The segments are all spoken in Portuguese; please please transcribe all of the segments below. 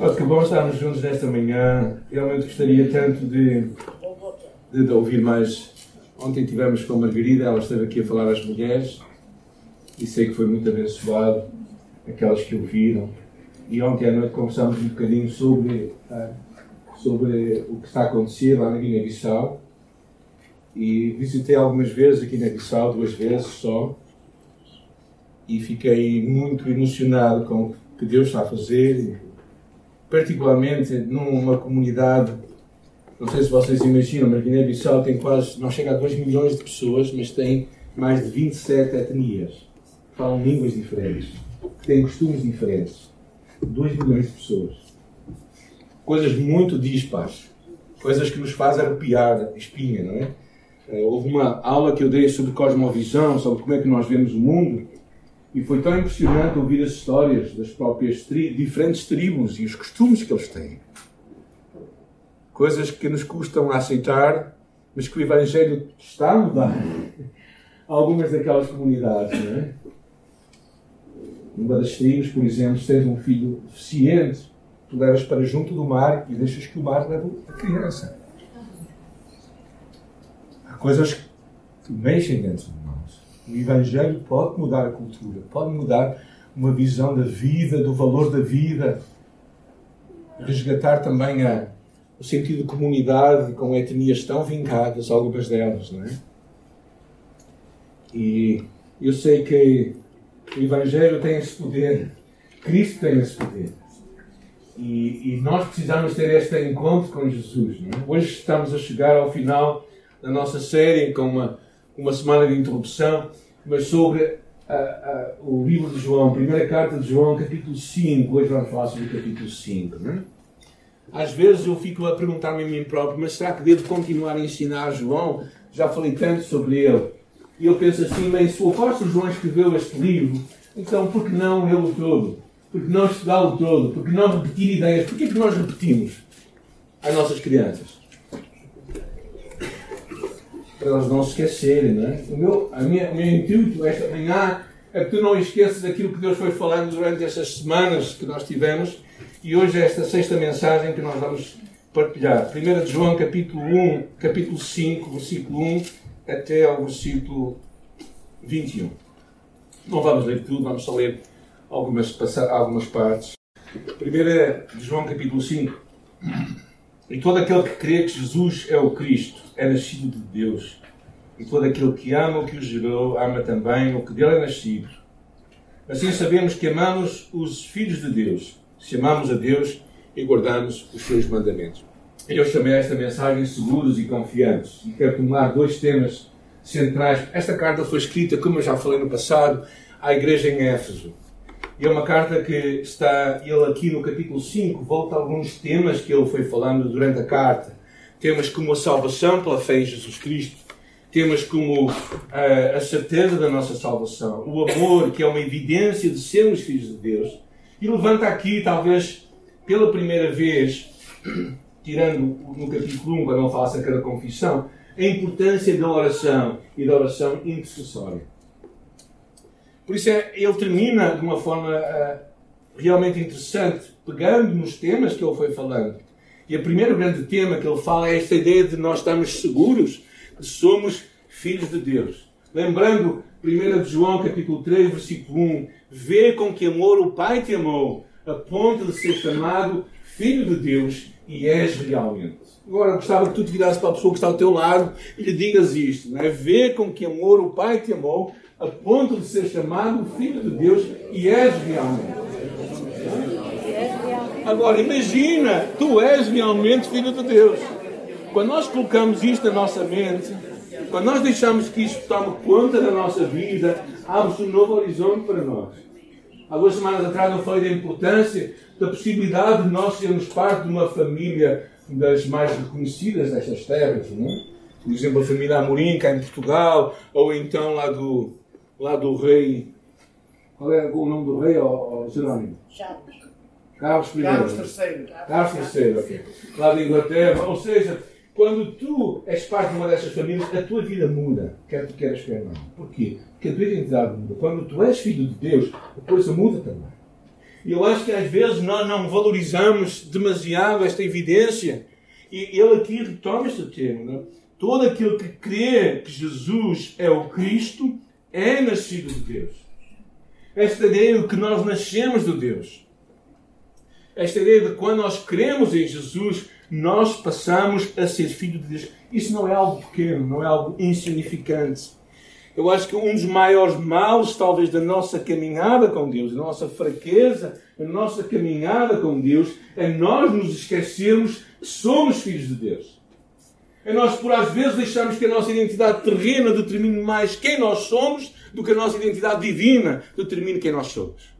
Oh, que bom estarmos juntos nesta manhã. Realmente gostaria tanto de, de, de ouvir mais. Ontem tivemos com a Margarida, ela esteve aqui a falar às mulheres e sei que foi muito abençoado aquelas que ouviram. E ontem à noite conversámos um bocadinho sobre, ah, sobre o que está a acontecer lá na Guiné-Bissau. E visitei algumas vezes aqui na Guiné-Bissau, duas vezes só, e fiquei muito emocionado com o que Deus está a fazer particularmente numa comunidade, não sei se vocês imaginam, mas Guiné-Bissau tem quase, não chega a 2 milhões de pessoas, mas tem mais de 27 etnias, falam línguas diferentes, têm costumes diferentes. 2 milhões de pessoas. Coisas muito dispares, coisas que nos fazem arrepiar a espinha, não é? Eh, houve uma aula que eu dei sobre cosmovisão, sobre como é que nós vemos o mundo, e foi tão impressionante ouvir as histórias das próprias tri diferentes tribos e os costumes que eles têm. Coisas que nos custam a aceitar, mas que o Evangelho está a mudar algumas daquelas comunidades, não é? Numa das tribos, por exemplo, se tens um filho deficiente, tu levas para junto do mar e deixas que o mar leve a criança. Há coisas que mexem dentro de nós. O Evangelho pode mudar a cultura, pode mudar uma visão da vida, do valor da vida, resgatar também a, o sentido de comunidade com etnias tão vincadas, algumas delas, não é? E eu sei que o Evangelho tem esse poder, Cristo tem esse poder. E, e nós precisamos ter este encontro com Jesus. Não é? Hoje estamos a chegar ao final da nossa série com uma uma semana de interrupção, mas sobre o livro de João, primeira carta de João, capítulo 5. Hoje vamos falar sobre o capítulo 5. Não é? Às vezes eu fico a perguntar-me a mim próprio, mas será que devo continuar a ensinar João? Já falei tanto sobre ele. E eu penso assim, bem, se o apóstolo João escreveu este livro, então por que não ele todo? Por que não estudá-lo todo? Por que não repetir ideias? Por que é que nós repetimos às nossas crianças? Elas não esquecerem. Não é? o, meu, a minha, o meu intuito esta manhã é que tu não esqueças daquilo que Deus foi falando durante estas semanas que nós tivemos e hoje é esta sexta mensagem que nós vamos partilhar. 1 de João, capítulo 1, capítulo 5, versículo 1 até ao versículo 21. Não vamos ler tudo, vamos só ler algumas, algumas partes. 1 de João, capítulo 5. E todo aquele que crê que Jesus é o Cristo é nascido de Deus. E todo aquele que ama o que o gerou, ama também o que dele é nascido. Assim sabemos que amamos os filhos de Deus, se amamos a Deus e guardamos os seus mandamentos. Eu chamei esta mensagem Seguros e Confiantes e quero tomar dois temas centrais. Esta carta foi escrita, como eu já falei no passado, à igreja em Éfeso. E é uma carta que está, ele aqui no capítulo 5, volta a alguns temas que ele foi falando durante a carta. Temas como a salvação pela fé em Jesus Cristo, temas como a, eh, a certeza da nossa salvação, o amor, que é uma evidência de sermos filhos de Deus. E levanta aqui, talvez pela primeira vez, tirando no capítulo 1, quando ele fala acerca da confissão, a importância da oração e da oração intercessória. Por isso é, ele termina de uma forma uh, realmente interessante, pegando nos temas que ele foi falando. E o primeiro grande tema que ele fala é esta ideia de nós estarmos seguros de somos filhos de Deus. Lembrando 1 de João capítulo 3, versículo 1, vê com que amor o Pai te amou, a ponto de ser chamado filho de Deus e és realmente. Agora, gostava que tu te virasse para a pessoa que está ao teu lado e lhe digas isto, não é? Vê com que amor o Pai te amou, a ponto de ser chamado Filho de Deus e és realmente. Agora, imagina, tu és realmente Filho de Deus. Quando nós colocamos isto na nossa mente, quando nós deixamos que isto tome conta da nossa vida, abre-se um novo horizonte para nós. Duas semanas atrás eu falei da importância, da possibilidade de nós sermos parte de uma família das mais reconhecidas destas terras, é? Por exemplo, a família Amorim, cá em Portugal, ou então lá do, lá do rei. Qual é o nome do rei, oh, oh, Jerónimo? Carlos I. Carlos III. Carlos III, ok. Lá da Inglaterra. Ou seja, quando tu és parte de uma dessas famílias, a tua vida muda, quer tu queres, quer não. Porquê? Porque a tua identidade muda. Quando tu és filho de Deus, a coisa muda também. E eu acho que às vezes nós não valorizamos demasiado esta evidência. E ele aqui retoma este tema. É? Todo aquele que crê que Jesus é o Cristo é nascido de Deus. Esta ideia de que nós nascemos de Deus. Esta ideia de quando nós cremos em Jesus, nós passamos a ser filhos de Deus. Isso não é algo pequeno, não é algo insignificante. Eu acho que um dos maiores males, talvez, da nossa caminhada com Deus, da nossa fraqueza, da nossa caminhada com Deus, é nós nos esquecermos que somos filhos de Deus. É nós, por às vezes, deixarmos que a nossa identidade terrena determine mais quem nós somos do que a nossa identidade divina determine quem nós somos.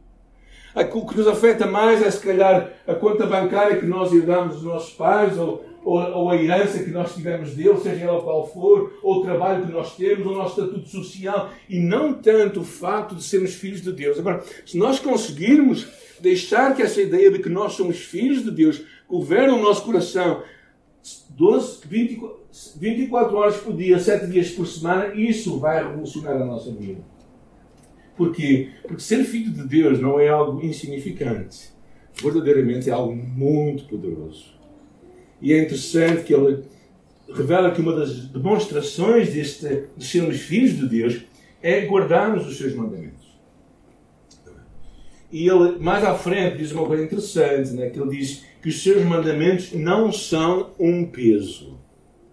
O que nos afeta mais é, se calhar, a conta bancária que nós herdamos dos nossos pais, ou, ou, ou, a herança que nós tivemos dele, seja ela qual for, ou o trabalho que nós temos, ou o nosso estatuto social, e não tanto o facto de sermos filhos de Deus. Agora, se nós conseguirmos deixar que essa ideia de que nós somos filhos de Deus governe o nosso coração 12, 24, 24 horas por dia, 7 dias por semana, isso vai revolucionar a nossa vida. Porquê? Porque ser filho de Deus não é algo insignificante. Verdadeiramente é algo muito poderoso. E é interessante que ele revela que uma das demonstrações deste, de sermos filhos de Deus é guardarmos os seus mandamentos. E ele, mais à frente, diz uma coisa interessante, né? que ele diz que os seus mandamentos não são um peso.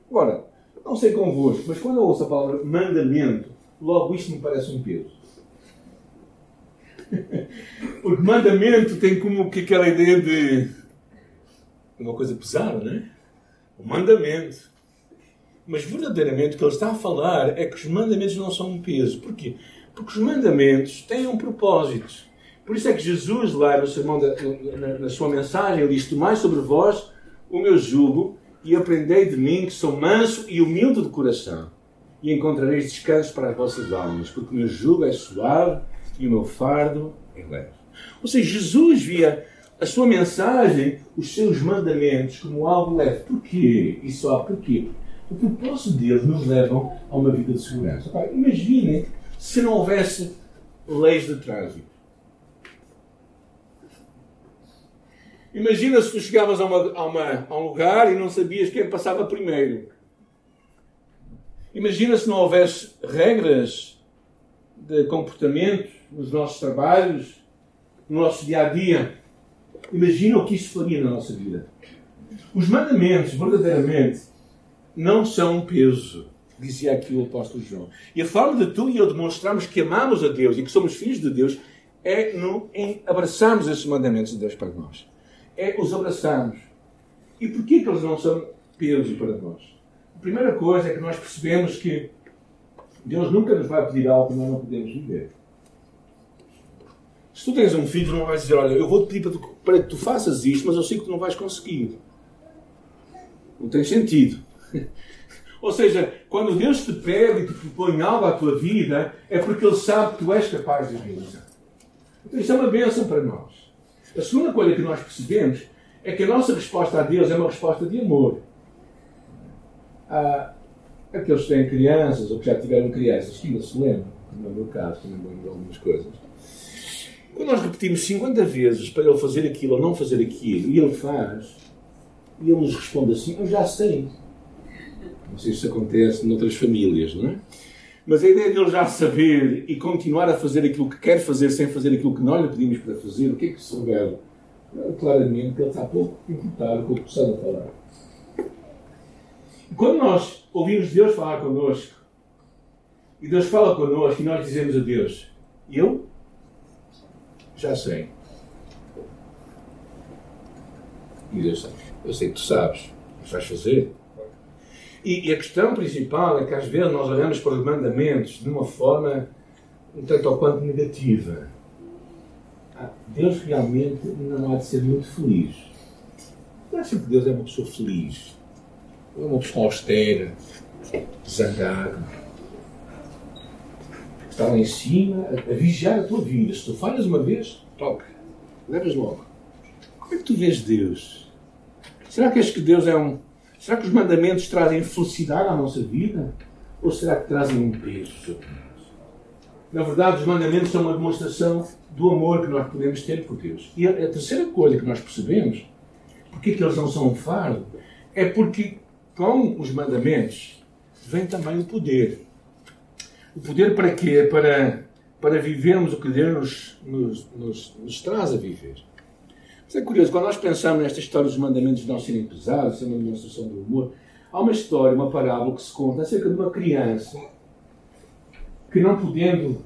Agora, não sei convosco, mas quando eu ouço a palavra mandamento, logo isto me parece um peso. Porque mandamento tem como que aquela ideia de uma coisa pesada, não é? O mandamento. Mas verdadeiramente o que ele está a falar é que os mandamentos não são um peso. Porquê? Porque os mandamentos têm um propósito. Por isso é que Jesus, lá no sermão da, na, na, sua mensagem, ele diz: Tomai sobre vós o meu jugo e aprendei de mim, que sou manso e humilde de coração, e encontrareis descanso para as vossas almas, porque o meu jugo é suave e o meu fardo é leve. Ou seja, Jesus via a sua mensagem, os seus mandamentos, como algo leve. Porquê? E só porquê? O propósito deles nos levam a uma vida de segurança. imaginem se não houvesse leis de trânsito. Imagina se tu chegavas a, uma, a, uma, a um lugar e não sabias quem passava primeiro. Imagina se não houvesse regras de comportamento nos nossos trabalhos, no nosso dia a dia. Imagina o que isso faria na nossa vida. Os mandamentos, verdadeiramente, não são um peso, dizia aqui o apóstolo João. E a forma de tu e eu demonstrarmos que amamos a Deus e que somos filhos de Deus é no, em abraçarmos esses mandamentos de Deus para nós. É os abraçarmos. E porquê que eles não são peso para nós? A primeira coisa é que nós percebemos que Deus nunca nos vai pedir algo que nós não podemos viver. Se tu tens um filho, não vais dizer, olha, eu vou-te pedir para, que tu faças isto, mas eu sei que tu não vais conseguir. Não tem sentido. Ou seja, quando Deus te pede e te propõe algo à tua vida, é porque Ele sabe que tu és capaz de realizar. Então isso é uma bênção para nós. A segunda coisa que nós percebemos é que a nossa resposta a Deus é uma resposta de amor. Aqueles que têm crianças ou que já tiveram crianças, ainda se lembram, no meu caso, também lembro de algumas coisas quando nós repetimos 50 vezes para ele fazer aquilo ou não fazer aquilo, e ele faz, e ele nos responde assim: Eu já sei. Não sei se isso acontece noutras famílias, não é? Mas a ideia de ele já saber e continuar a fazer aquilo que quer fazer sem fazer aquilo que nós lhe pedimos para fazer, o que é que se revela? Claramente que ele está pouco importado com o que precisamos falar. E quando nós ouvimos Deus falar connosco, e Deus fala connosco, e nós dizemos a Deus: Eu já sei. E Deus sabe. Eu sei que tu sabes. Mas vais fazer. E, e, a questão principal é que às vezes nós olhamos para os mandamentos de uma forma um tanto ou quanto negativa. Ah, Deus realmente não há de ser muito feliz. Não acha que Deus é uma pessoa feliz? É uma pessoa austera, zangada está lá em cima a, a, vigiar a tua vida. Se tu falhas uma vez, toca. Levas logo. Como é que tu vês Deus? Será que és que Deus é um. Será que os mandamentos trazem felicidade à nossa vida? Ou será que trazem um peso sobre nós? Na verdade, os mandamentos são uma demonstração do amor que nós podemos ter por Deus. E a, a terceira coisa que nós percebemos, porque que eles não são um fardo, é porque com os mandamentos vem também o poder. O poder para quê? Para, para vivermos o que Deus nos, nos, nos traz a viver. Mas é curioso, quando nós pensamos nesta história dos mandamentos não serem pesados, ser uma demonstração do amor, há uma história, uma parábola que se conta acerca de uma criança que não podendo,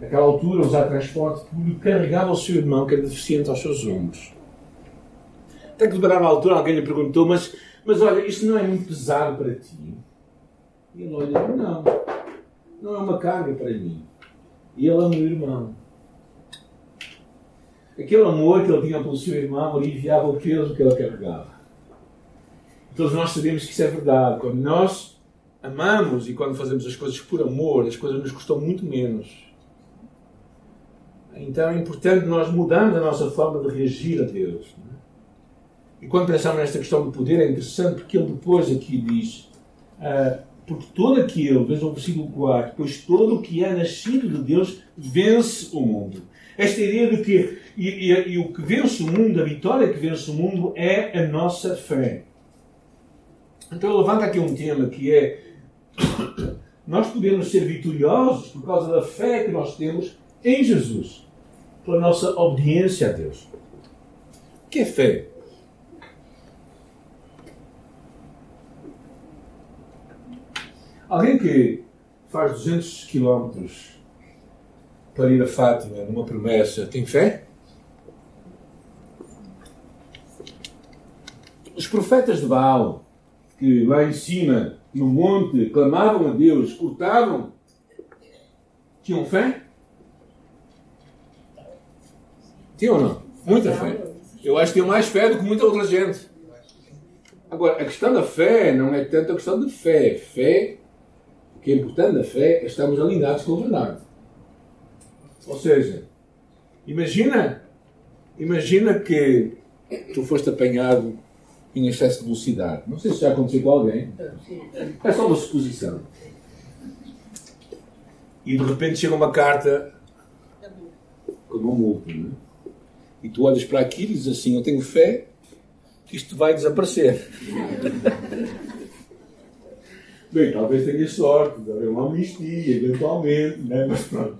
naquela altura, usar transporte público, carregava o seu irmão, que era deficiente, aos seus ombros. Até que, de a altura, alguém lhe perguntou, mas, mas olha, isto não é muito pesado para ti? E ele olha, não, não é uma carga para mim. E ele é meu irmão. Aquele amor que ele tinha pelo seu irmão aliviava o peso que ele carregava. Todos nós sabemos que isso é verdade. Quando nós amamos e quando fazemos as coisas por amor, as coisas nos custam muito menos. Então é importante nós mudarmos a nossa forma de reagir a Deus. É? E quando pensamos nesta questão do poder, é interessante porque ele depois aqui diz: uh, porque todo aquele, veja o versículo 4, pois todo o que é nascido de Deus vence o mundo. Esta ideia de que, e, e, e o que vence o mundo, a vitória que vence o mundo, é a nossa fé. Então levanta aqui um tema que é nós podemos ser vitoriosos por causa da fé que nós temos em Jesus, pela nossa obediência a Deus. O que é fé? Alguém que faz 200 quilómetros para ir a Fátima numa promessa tem fé? Os profetas de Baal, que lá em cima no monte, clamavam a Deus, cortavam, tinham fé? Tinham ou não? Muita fé. Eu acho que tinham mais fé do que muita outra gente. Agora, a questão da fé não é tanto a questão de fé. Fé, que é importante da fé é estarmos alinhados com a verdade. Ou seja, imagina, imagina que tu foste apanhado em excesso de velocidade. Não sei se já aconteceu com alguém. É só uma suposição. E de repente chega uma carta com multa. Não é? E tu olhas para aquilo e dizes assim: Eu tenho fé que isto vai desaparecer. Bem, talvez tenha sorte, haver uma amnistia, eventualmente, né? mas pronto.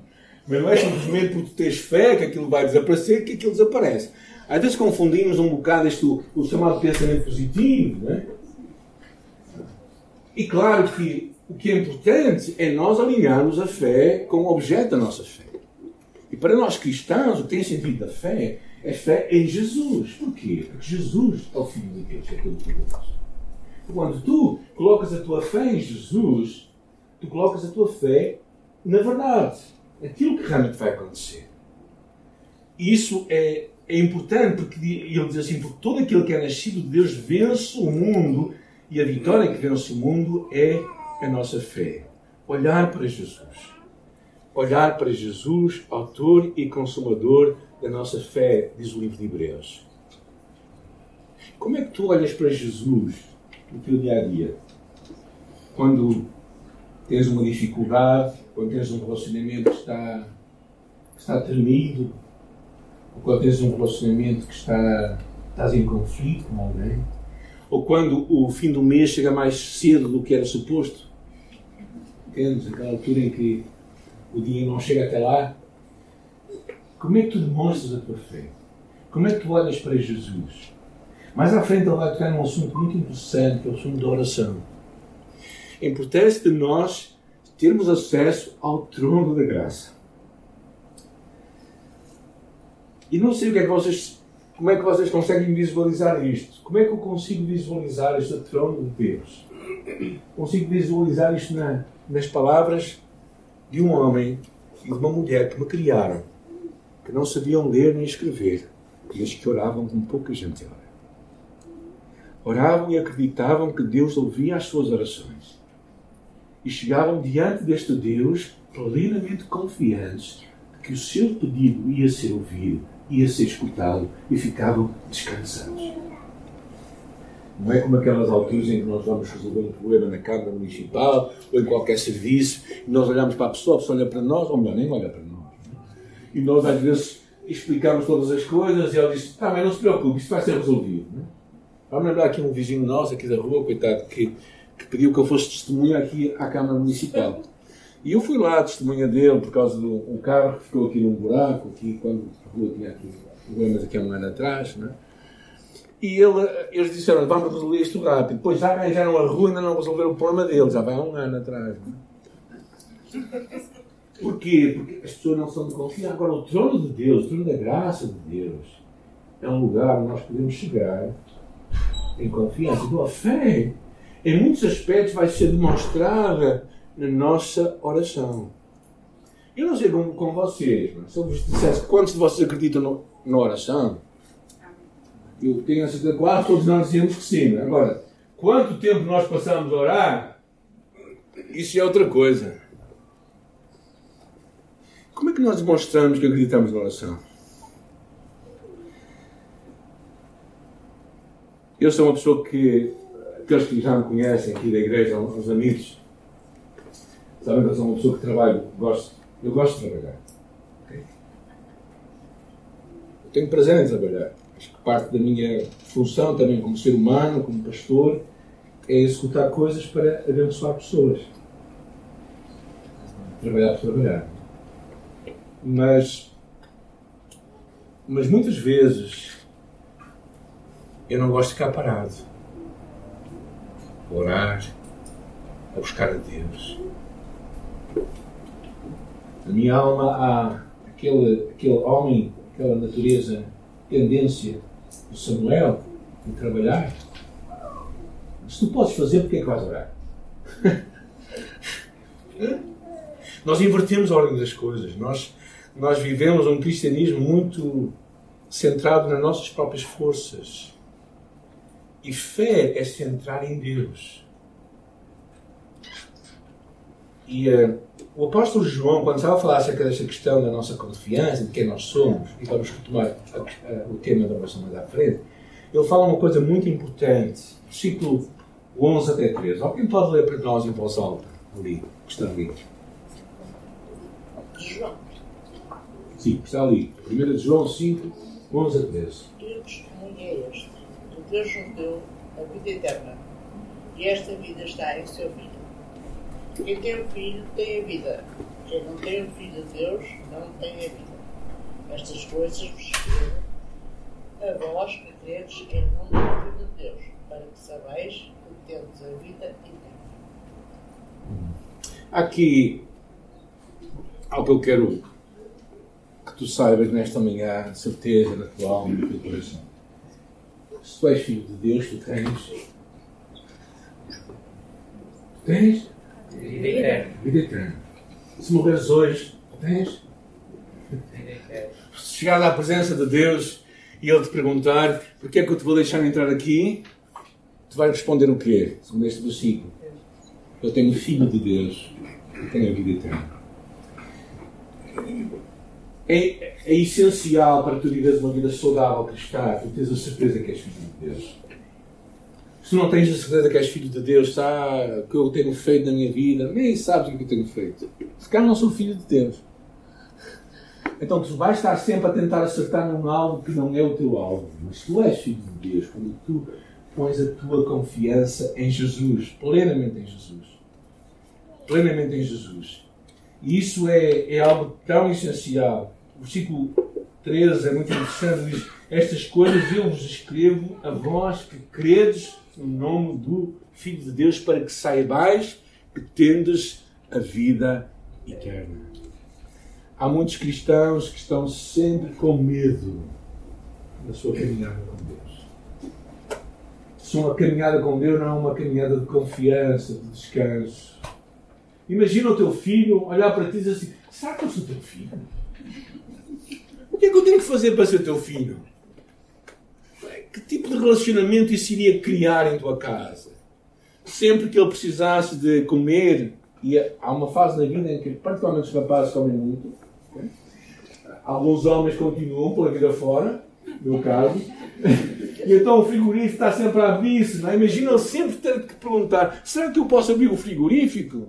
Mas não é simplesmente porque tu tens fé que aquilo vai desaparecer que aquilo desaparece. Às vezes confundimos um bocado isto, o chamado pensamento positivo. Né? E claro que o que é importante é nós alinharmos a fé com o objeto da nossa fé. E para nós cristãos, o que tem sentido da fé é fé em Jesus. Porquê? Porque Jesus é o Filho de Deus, é todo-poderoso. Quando tu colocas a tua fé em Jesus, tu colocas a tua fé na verdade. Aquilo que realmente vai acontecer. Isso é é importante porque ele diz assim: porque todo aquele que é nascido de Deus vence o mundo e a vitória que vence o mundo é a nossa fé. Olhar para Jesus. Olhar para Jesus, autor e consumador da nossa fé, diz o livro de Hebreus. Como é que tu olhas para Jesus no teu dia a dia? Quando tens uma dificuldade, quando tens um relacionamento que está, que está tremido, ou quando tens um relacionamento que está, estás em conflito com alguém, ou quando o fim do mês chega mais cedo do que era suposto. Entendes? Aquela altura em que o dia não chega até lá. Como é que tu demonstras a tua fé? Como é que tu olhas para Jesus? Mais à frente ele vai tocar num assunto muito interessante, que é o assunto da oração. A importância de nós termos acesso ao trono da graça. E não sei o que é que vocês, como é que vocês conseguem visualizar isto. Como é que eu consigo visualizar este trono de Deus? Consigo visualizar isto na, nas palavras de um homem e de uma mulher que me criaram, que não sabiam ler nem escrever, mas que oravam com pouca gente. Oravam e acreditavam que Deus ouvia as suas orações. E chegavam diante deste Deus plenamente confiantes de que o seu pedido ia ser ouvido ia ser escutado e ficavam descansados. Não é como aquelas alturas em que nós vamos resolver um problema na Câmara Municipal ou em qualquer serviço e nós olhamos para a pessoa, a pessoa olha para nós, ou melhor, nem olha para nós. E nós às vezes explicamos todas as coisas e ela diz: Tá, mas não se preocupe, isto vai ser resolvido. Vamos lembrar aqui um vizinho nosso aqui da rua, coitado, que, que pediu que eu fosse testemunha aqui à Câmara Municipal. E eu fui lá, testemunha dele, por causa de um carro que ficou aqui num buraco, aqui, quando a rua tinha aqui problemas aqui há um ano atrás, né? E ele, eles disseram, vamos resolver isto rápido. Depois já arranjaram a rua e ainda não resolveram o problema dele, já vai há um ano atrás. Né? Porquê? Porque as pessoas não são de confiar. Agora, o trono de Deus, o trono da graça de Deus, é um lugar onde nós podemos chegar em confiança. Então, a fé, em muitos aspectos, vai ser demonstrada na nossa oração. Eu não sei como com vocês, mas se eu vos dissesse quantos de vocês acreditam na oração, eu tenho a certeza que quase todos nós dizemos que sim. Né? Agora, quanto tempo nós passamos a orar, isso é outra coisa. Como é que nós demonstramos que acreditamos na oração? Eu sou uma pessoa que, aqueles que já me conhecem aqui da igreja, os amigos, sabem que eu sou uma pessoa que trabalho, gosto, eu gosto de trabalhar. Okay? Eu tenho prazer em trabalhar. Acho que parte da minha função também como ser humano, como pastor, é executar coisas para abençoar pessoas. Trabalhar por trabalhar. Mas, mas muitas vezes eu não gosto de ficar parado. Orar, a buscar a Deus. Na minha alma há aquele, aquele homem, aquela natureza, tendência do Samuel de trabalhar. Se tu podes fazer, porque é que vais orar? Nós invertemos a ordem das coisas. Nós nós vivemos um cristianismo muito centrado nas nossas próprias forças. E fé é centrar em Deus. E uh, o apóstolo João, quando estava a falar acerca desta questão da nossa confiança, de quem nós somos, e vamos retomar a, a, o tema da oração mais à frente, ele fala uma coisa muito importante. Versículo 11 até 13. Alguém pode ler para nós em voz alta, ali, que está ali. João. Sim, está ali. 1 João 5, 11 a 13. E o Deus nos deu a vida eterna. E esta vida está em seu Filho. Quem tem o Filho tem a vida. Quem não tem o Filho de Deus não tem a vida. Estas coisas vos escrevo a vós que credes em nome do Filho de Deus, para que sabais que tendes a vida eterna. Aqui, algo que eu quero tu saibas nesta manhã, certeza na tua alma e no teu coração. Se tu és filho de Deus, tu tens. Tu tens? Vida eterna. Vida eterna. Se morreres hoje, tu tens? Se chegares à presença de Deus e Ele te perguntar porque é que eu te vou deixar entrar aqui, tu vais responder o quê? Segundo este versículo. Eu tenho filho de Deus e tenho a vida eterna é, é essencial para tu viveres uma vida saudável cristã, tu tens a certeza que és filho de Deus. Se não tens a certeza que és filho de Deus, sabe o que eu tenho feito na minha vida, nem sabes o que eu tenho feito. Se calhar não sou filho de Deus. Então tu vais estar sempre a tentar acertar num alvo que não é o teu alvo. Mas tu és filho de Deus quando tu pões a tua confiança em Jesus, plenamente em Jesus. Plenamente em Jesus. E isso é, é algo tão essencial versículo 13 é muito interessante, diz: Estas coisas eu vos escrevo a vós que credes no nome do Filho de Deus, para que saibais que tendes a vida eterna. Há muitos cristãos que estão sempre com medo na sua caminhada com Deus. Se uma caminhada com Deus não é uma caminhada de confiança, de descanso. Imagina o teu filho olhar para ti e dizer assim: será que eu sou teu filho? O que é que eu tenho que fazer para ser teu filho? Que tipo de relacionamento isso iria criar em tua casa? Sempre que ele precisasse de comer, e há uma fase na vida em que, particularmente os rapazes comem muito, alguns homens continuam pela vida fora, meu caso. E então o frigorífico está sempre a abrir-se, não é? Imagina ele sempre ter que perguntar: será que eu posso abrir o frigorífico?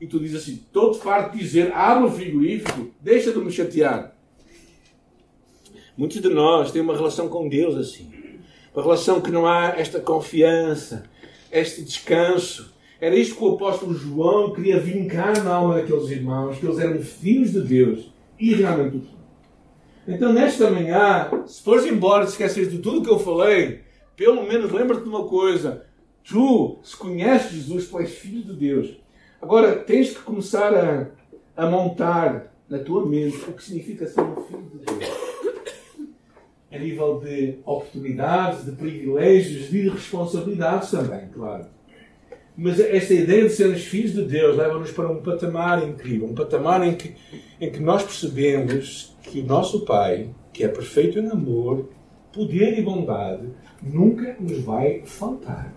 E tu dizes assim: todo farto de dizer, abre o frigorífico, deixa de me chatear. Muitos de nós têm uma relação com Deus assim. Uma relação que não há esta confiança, este descanso. Era isto que o apóstolo João queria vincar na alma daqueles irmãos, que eles eram filhos de Deus. E realmente o são. Então, nesta manhã, se fores embora, te esqueces de tudo que eu falei, pelo menos lembra-te de uma coisa. Tu, se conheces Jesus, tu és filho de Deus. Agora, tens que começar a, a montar na tua mente o que significa ser um filho de Deus a nível de oportunidades, de privilégios, de responsabilidades também, claro. Mas esta ideia de sermos filhos de Deus leva-nos para um patamar incrível, um patamar em que, em que nós percebemos que o nosso Pai, que é perfeito em amor, poder e bondade, nunca nos vai faltar.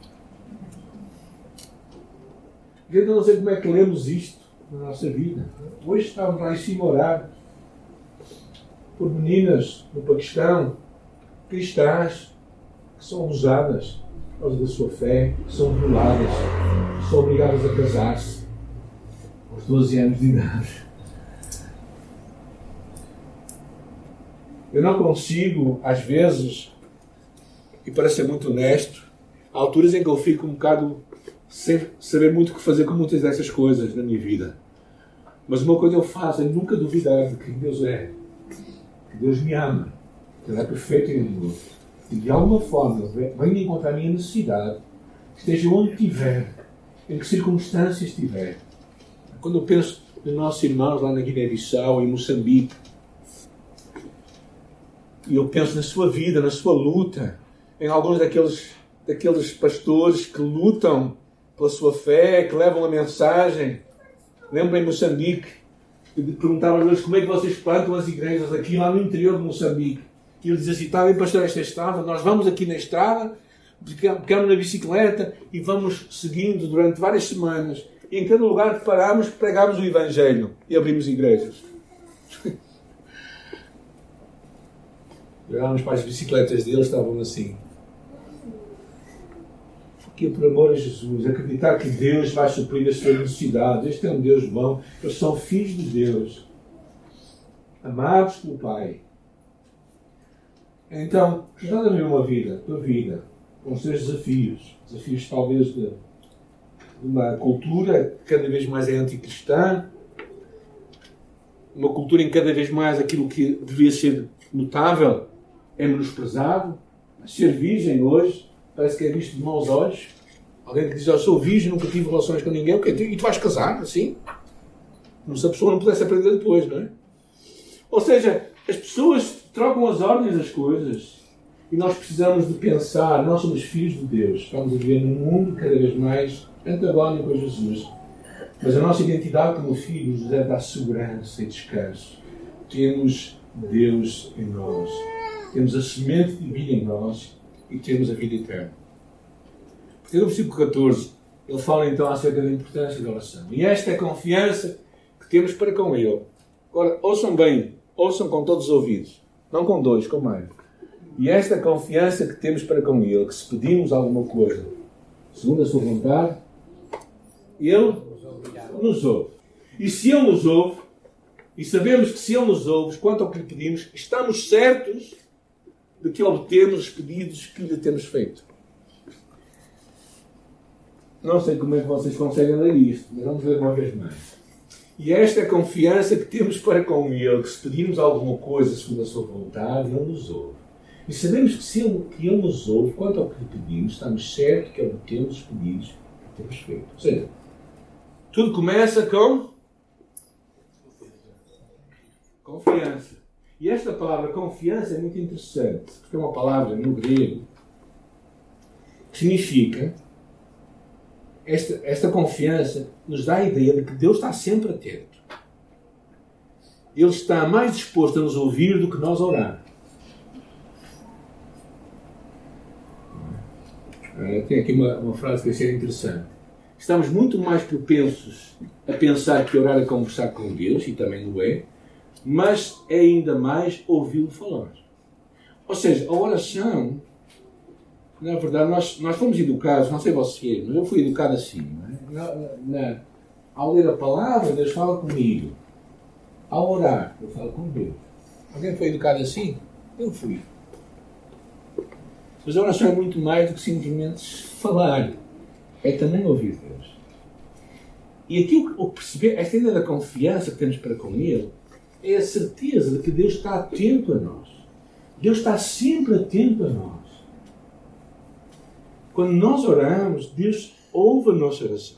Eu não sei como é que lemos isto na nossa vida. Hoje estávamos lá em cima a orar por meninas no Paquistão cristãs que são usadas por causa da sua fé, são violadas, são obrigadas a casar-se aos 12 anos de idade. Eu não consigo, às vezes, e para ser muito honesto, há alturas em que eu fico um bocado sem saber muito o que fazer com muitas dessas coisas na minha vida. Mas uma coisa eu faço é nunca duvidar de quem Deus é. Que Deus me ama ele é perfeito em amor. E de alguma forma venha encontrar a minha necessidade, esteja onde estiver, em que circunstâncias estiver. Quando eu penso nos nossos irmãos lá na Guiné-Bissau, em Moçambique, e eu penso na sua vida, na sua luta, em alguns daqueles, daqueles pastores que lutam pela sua fé, que levam a mensagem. Lembro em Moçambique, perguntavam a eles como é que vocês plantam as igrejas aqui lá no interior de Moçambique. E ele diz assim: está bem, pastor, esta estrada, nós vamos aqui na estrada, pegamos na bicicleta e vamos seguindo durante várias semanas. E em cada lugar que paramos, pregamos o Evangelho e abrimos igrejas. Olhávamos para as bicicletas deles, estavam assim. Porque, por amor a Jesus, acreditar que Deus vai suprir as suas necessidades. Este é um Deus bom. Eles são filhos de Deus, amados pelo Pai. Então, está a ver uma vida, tua vida, com os seus desafios, desafios talvez de, uma cultura que cada vez mais é anticristã, uma cultura em que cada vez mais aquilo que devia ser notável é menosprezado. Ser virgem hoje parece que é visto de maus olhos. Alguém que diz, eu sou virgem, nunca tive relações com ninguém, okay, e tu vais casar, assim? Como se a pessoa não pudesse aprender depois, não é? Ou seja, as pessoas trocam as ordens das coisas e nós precisamos de pensar, nós somos filhos de Deus, estamos a viver num mundo cada vez mais antagónico a Jesus. Mas a nossa identidade como filhos nos deve dar segurança e descanso. Temos Deus em nós. Temos a semente divina em nós e temos a vida eterna. Porque no versículo 14, ele fala então acerca da importância da oração. E esta é a confiança que temos para com Ele. Agora, ouçam bem ouçam com todos os ouvidos, não com dois, com mais. E esta confiança que temos para com Ele, que se pedimos alguma coisa, segundo a Sua vontade, Ele nos ouve. E se Ele nos ouve, e sabemos que se Ele nos ouve, quanto ao que lhe pedimos, estamos certos de que obtemos os pedidos que lhe temos feito. Não sei como é que vocês conseguem ler isto, mas vamos ver uma vez mais. E esta é a confiança que temos para com Ele, que se pedirmos alguma coisa segundo a Sua vontade, Ele nos ouve. E sabemos que se Ele, que ele nos ouve, quanto ao que lhe pedimos, estamos certos que obtemos os pedidos que temos feito. Ou seja, tudo começa com confiança. E esta palavra confiança é muito interessante, porque é uma palavra no grego que significa esta, esta confiança nos dá a ideia de que Deus está sempre atento. Ele está mais disposto a nos ouvir do que nós orar. Eh, tem aqui uma, uma frase que achei interessante. Estamos muito mais propensos a pensar que orar é conversar com Deus, e também o é, mas é ainda mais ouvi-lo falar. Ou seja, a oração, na verdade, nós, nós fomos educados, não sei vocês, mas eu fui educado assim. É? Na, na, ao ler a palavra, Deus fala comigo. Ao orar, eu falo com Deus. Alguém foi educado assim? Eu fui. Mas a oração é muito mais do que simplesmente falar. É também ouvir Deus. E aqui o perceber, esta ideia da confiança que temos para com Ele, é a certeza de que Deus está atento a nós. Deus está sempre atento a nós. Quando nós oramos, Deus ouve a nossa oração.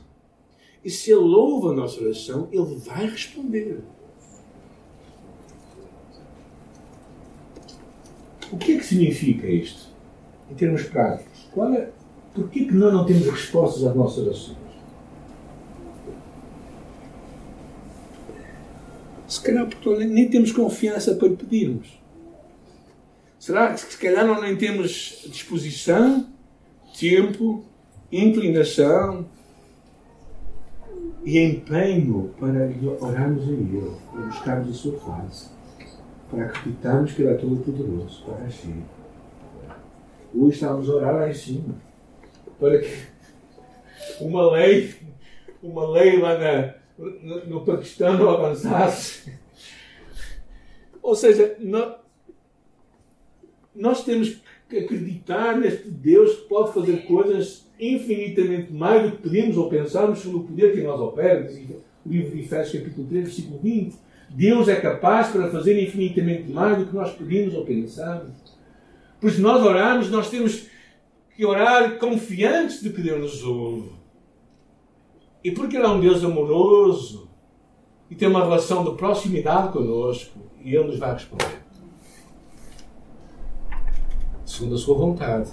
E se Ele ouve a nossa oração, Ele vai responder. O que é que significa isto? Em termos práticos. Qual é, por que, que nós não temos respostas às nossas orações? Se calhar porque nem temos confiança para pedirmos. Será que se calhar não nem temos disposição, tempo, inclinação e empenho para orarmos a Ele, para buscarmos a sua face, para acreditarmos que Ele é todo poderoso para agir. Hoje estávamos a orar lá em cima para que uma lei, uma lei lá na, no, no Paquistão não avançasse. Ou seja, nós, nós temos acreditar neste Deus que pode fazer coisas infinitamente mais do que pedimos ou pensamos sobre o poder que nós opera. O livro de Efésios, capítulo 3, versículo 20. Deus é capaz para fazer infinitamente mais do que nós pedimos ou pensamos. Por isso, nós oramos, nós temos que orar confiantes de que Deus nos ouve. E porque Ele é um Deus amoroso e tem uma relação de proximidade conosco, e Ele nos vai responder. Segundo a sua vontade.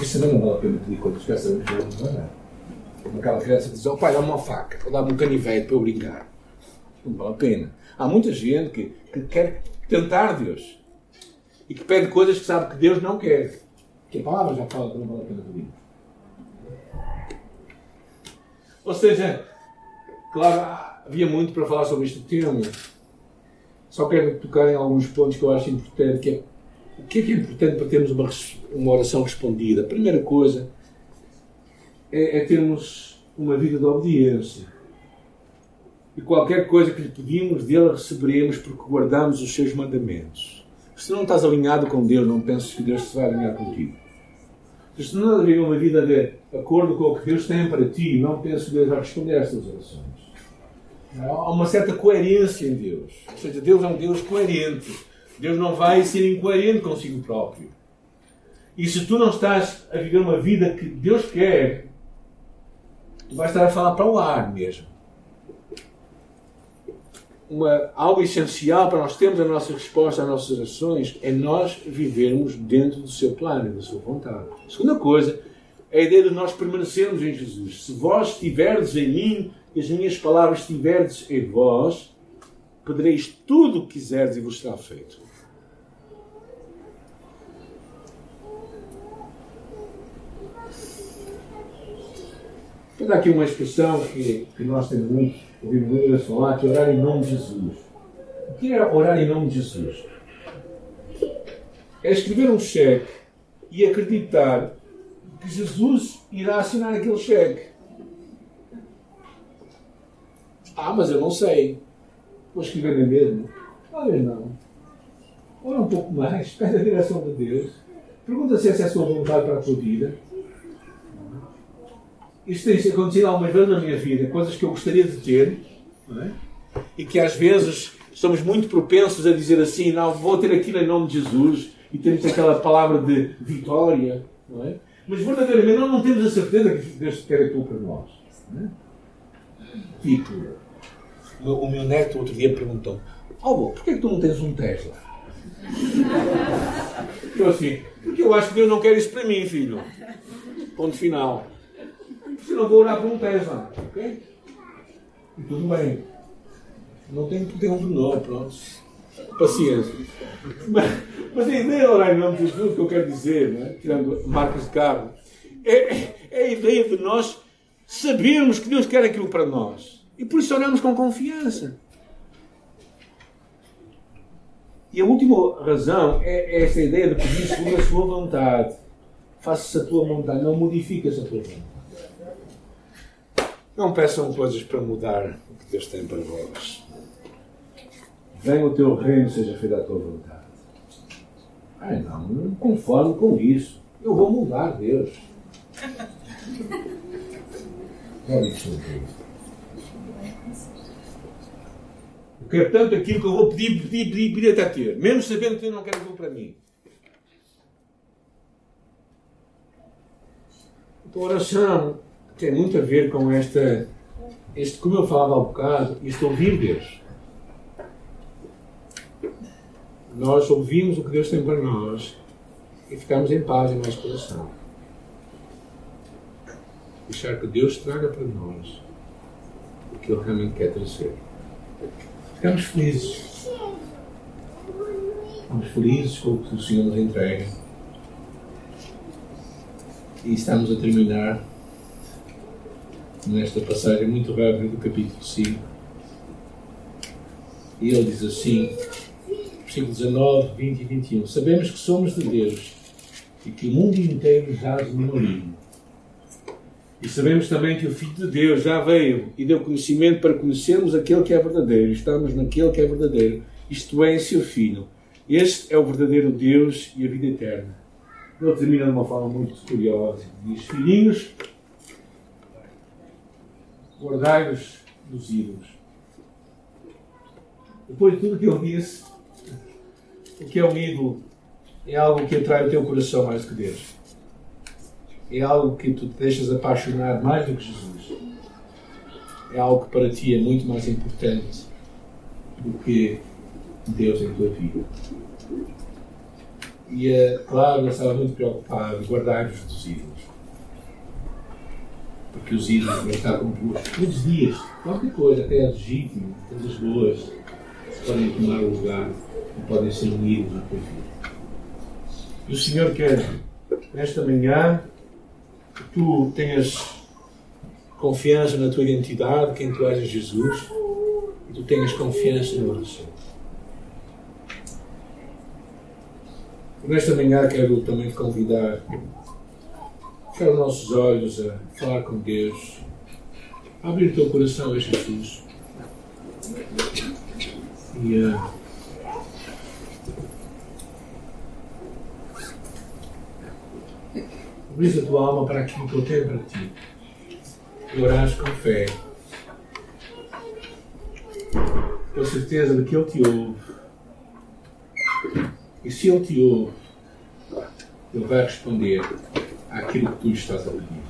Isso também não vale a pena pedir já sabemos que não vai dar. Aquela criança diz, oh pai, dá-me uma faca, ou dá-me um canivete para eu brincar. Não vale a pena. Há muita gente que, que quer tentar Deus e que pede coisas que sabe que Deus não quer. Que a palavra já fala que não vale a pena pedir. Ou seja, claro, havia muito para falar sobre este tema. Só quero tocar em alguns pontos que eu acho importante. Que é, o que é, que é importante para termos uma, uma oração respondida? A primeira coisa é, é termos uma vida de obediência. E qualquer coisa que lhe pedimos, dele receberemos porque guardamos os seus mandamentos. Se não estás alinhado com Deus, não penses que Deus se vai alinhar contigo. Se não viver uma vida de acordo com o que Deus tem para ti, não penso que Deus vai responder a estas orações. Há uma certa coerência em Deus. Ou seja, Deus é um Deus coerente. Deus não vai ser incoerente consigo próprio. E se tu não estás a viver uma vida que Deus quer, tu vais estar a falar para o ar mesmo uma, algo essencial para nós termos a nossa resposta às nossas orações é nós vivermos dentro do seu plano da sua vontade. A segunda coisa é a ideia de nós permanecermos em Jesus. Se vós estiverdes em mim e as minhas palavras estiverdes em vós, pedireis tudo o que quiserdes e vos será feito. Vou aqui uma expressão que, que nós temos muito ouvimos muitas falar, que orar em nome de Jesus. O que é orar em nome de Jesus? É escrever um cheque e acreditar que Jesus irá assinar aquele cheque. Ah, mas eu não sei. Vou escrever na mesma. Talvez não. Ora um pouco mais, pede a direção de Deus. Pergunta se essa é a sua vontade para a tua vida. Isto tem acontecido algumas vezes na minha vida, coisas que eu gostaria de ter, é? e que às vezes somos muito propensos a dizer assim: não, vou ter aquilo em nome de Jesus, e temos aquela palavra de vitória, não é? mas verdadeiramente nós não temos a certeza que Deus quer aquilo para nós. É? Tipo, o meu neto outro dia perguntou: Oh, bom, porquê que tu não tens um Tesla? Eu assim, porque eu acho que Deus não quer isso para mim, filho. Ponto final. Se não vou orar por um Tesla, ok? E tudo bem. Não tem que ter um menor, pronto. Paciência. Mas, mas a ideia de orar em nome de Jesus, que eu quero dizer, né? tirando marcas de carro, é, é a ideia de nós sabermos que Deus quer aquilo para nós. E por isso oramos com confiança. E a última razão é, é essa ideia de pedir segundo a sua vontade. Faça-se a tua vontade, não modifiques a tua vontade. Não peçam coisas para mudar o que Deus tem para vós. Venha o teu reino, seja feita a tua vontade. Ai não, não me conformo com isso. Eu vou mudar Deus. Olha isso, Eu quero tanto aquilo que eu vou pedir, pedir, pedir, pedir até ter. Mesmo sabendo que eu não quero aquilo para mim. Então, oração tem muito a ver com esta, este, como eu falava há um bocado, este ouvir Deus. Nós ouvimos o que Deus tem para nós e ficamos em paz em nosso coração. Deixar que Deus traga para nós o que Ele realmente quer trazer. Ficamos felizes. Ficamos felizes com o que o Senhor nos entrega. E estamos a terminar nesta passagem muito rápida do capítulo 5. E ele diz assim, versículo 19, 20 e 21. Sabemos que somos de Deus e que o mundo inteiro jaz no maligno. E sabemos também que o Filho de Deus já veio e deu conhecimento para conhecermos aquele que é verdadeiro. Estamos naquele que é verdadeiro, isto é, em seu Filho. Este é o verdadeiro Deus e a vida eterna. Ele termina de uma forma muito curiosa. Diz: Filhinhos, guardai-vos dos ídolos. Depois de tudo que eu disse, o que é um ídolo é algo que atrai o teu coração mais do que Deus. É algo que tu te deixas apaixonar mais do que Jesus. É algo que para ti é muito mais importante do que Deus em tua vida. E, é claro, eu estava muito preocupado, guardar-vos dos ídolos porque os ídolos não estavam compostos todos os dias, qualquer coisa, até legítimo, coisas boas, podem tomar o lugar e podem ser ídolo na tua vida. E o Senhor quer, nesta manhã, que tu tenhas confiança na tua identidade, quem tu és em Jesus, e tu tenhas confiança no oração. Nesta manhã quero também te convidar Fechar os nossos olhos a falar com Deus. Abrir o teu coração a Jesus. E uh, abrir a tua alma para aquilo que eu tenho para ti. E orares com fé. Com certeza de que Ele te ouve. E se Ele te ouve, Ele vai responder àquilo que tu estás a pedir.